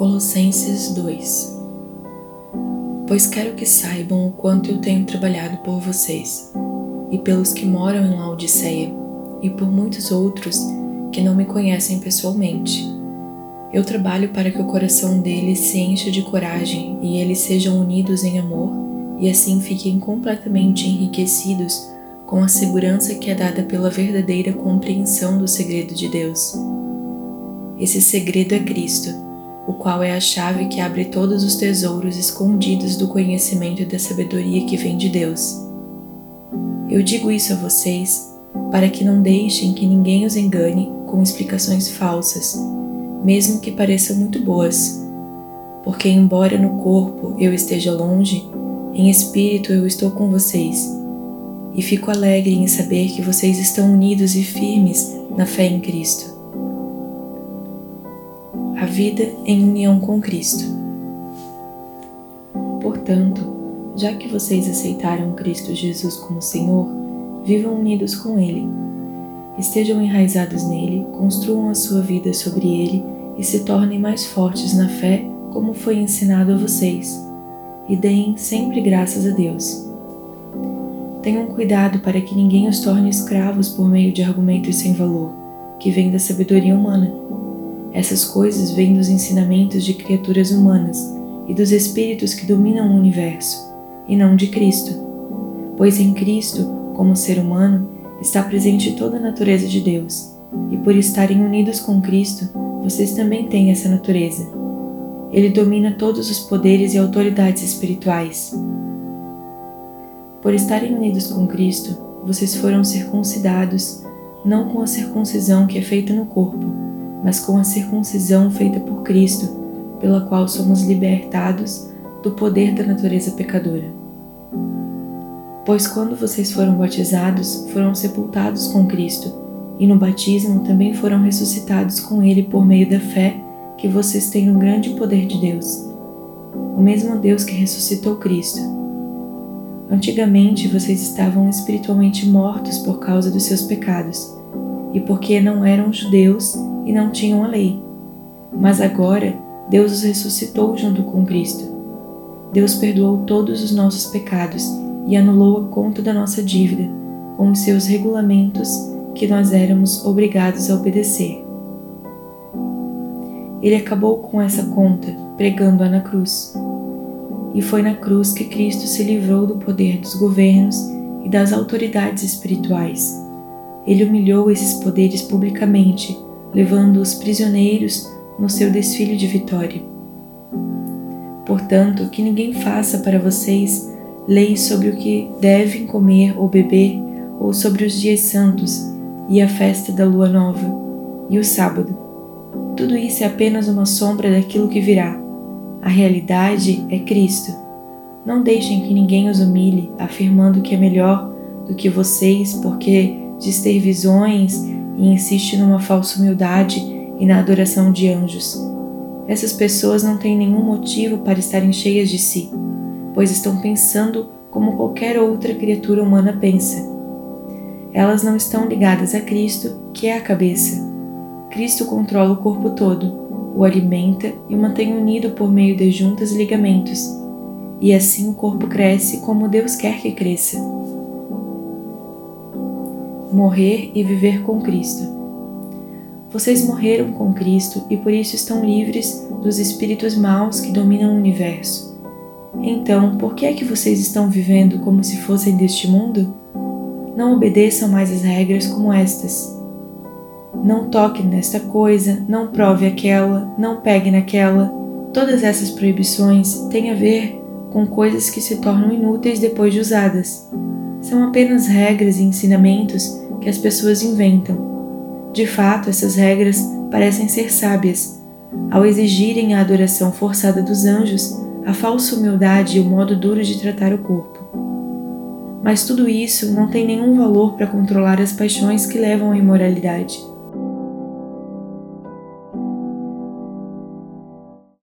Colossenses 2 Pois quero que saibam o quanto eu tenho trabalhado por vocês, e pelos que moram em Laodiceia, e por muitos outros que não me conhecem pessoalmente. Eu trabalho para que o coração deles se encha de coragem e eles sejam unidos em amor, e assim fiquem completamente enriquecidos com a segurança que é dada pela verdadeira compreensão do segredo de Deus. Esse segredo é Cristo, o qual é a chave que abre todos os tesouros escondidos do conhecimento e da sabedoria que vem de Deus. Eu digo isso a vocês para que não deixem que ninguém os engane com explicações falsas, mesmo que pareçam muito boas. Porque, embora no corpo eu esteja longe, em espírito eu estou com vocês e fico alegre em saber que vocês estão unidos e firmes na fé em Cristo. A vida em união com Cristo. Portanto, já que vocês aceitaram Cristo Jesus como Senhor, vivam unidos com Ele. Estejam enraizados nele, construam a sua vida sobre ele e se tornem mais fortes na fé, como foi ensinado a vocês. E deem sempre graças a Deus. Tenham cuidado para que ninguém os torne escravos por meio de argumentos sem valor, que vêm da sabedoria humana. Essas coisas vêm dos ensinamentos de criaturas humanas e dos espíritos que dominam o universo, e não de Cristo. Pois em Cristo, como ser humano, está presente toda a natureza de Deus, e por estarem unidos com Cristo, vocês também têm essa natureza. Ele domina todos os poderes e autoridades espirituais por estarem unidos com Cristo, vocês foram circuncidados, não com a circuncisão que é feita no corpo, mas com a circuncisão feita por Cristo, pela qual somos libertados do poder da natureza pecadora. Pois quando vocês foram batizados, foram sepultados com Cristo, e no batismo também foram ressuscitados com Ele por meio da fé que vocês têm no grande poder de Deus. O mesmo Deus que ressuscitou Cristo Antigamente vocês estavam espiritualmente mortos por causa dos seus pecados e porque não eram judeus e não tinham a lei. Mas agora Deus os ressuscitou junto com Cristo. Deus perdoou todos os nossos pecados e anulou a conta da nossa dívida com os seus regulamentos que nós éramos obrigados a obedecer. Ele acabou com essa conta pregando-a na cruz e foi na cruz que Cristo se livrou do poder dos governos e das autoridades espirituais. Ele humilhou esses poderes publicamente, levando-os prisioneiros no seu desfile de vitória. Portanto, que ninguém faça para vocês leis sobre o que devem comer ou beber, ou sobre os dias santos e a festa da lua nova e o sábado. Tudo isso é apenas uma sombra daquilo que virá a realidade é Cristo. Não deixem que ninguém os humilhe, afirmando que é melhor do que vocês porque diz ter visões e insiste numa falsa humildade e na adoração de anjos. Essas pessoas não têm nenhum motivo para estarem cheias de si, pois estão pensando como qualquer outra criatura humana pensa. Elas não estão ligadas a Cristo, que é a cabeça. Cristo controla o corpo todo o alimenta e o mantém unido por meio de juntas e ligamentos, e assim o corpo cresce como Deus quer que cresça. Morrer e viver com Cristo. Vocês morreram com Cristo e por isso estão livres dos espíritos maus que dominam o universo. Então, por que é que vocês estão vivendo como se fossem deste mundo? Não obedeçam mais as regras como estas não toque nesta coisa, não prove aquela, não pegue naquela. Todas essas proibições têm a ver com coisas que se tornam inúteis depois de usadas. São apenas regras e ensinamentos que as pessoas inventam. De fato, essas regras parecem ser sábias. Ao exigirem a adoração forçada dos anjos, a falsa humildade e o modo duro de tratar o corpo. Mas tudo isso não tem nenhum valor para controlar as paixões que levam à imoralidade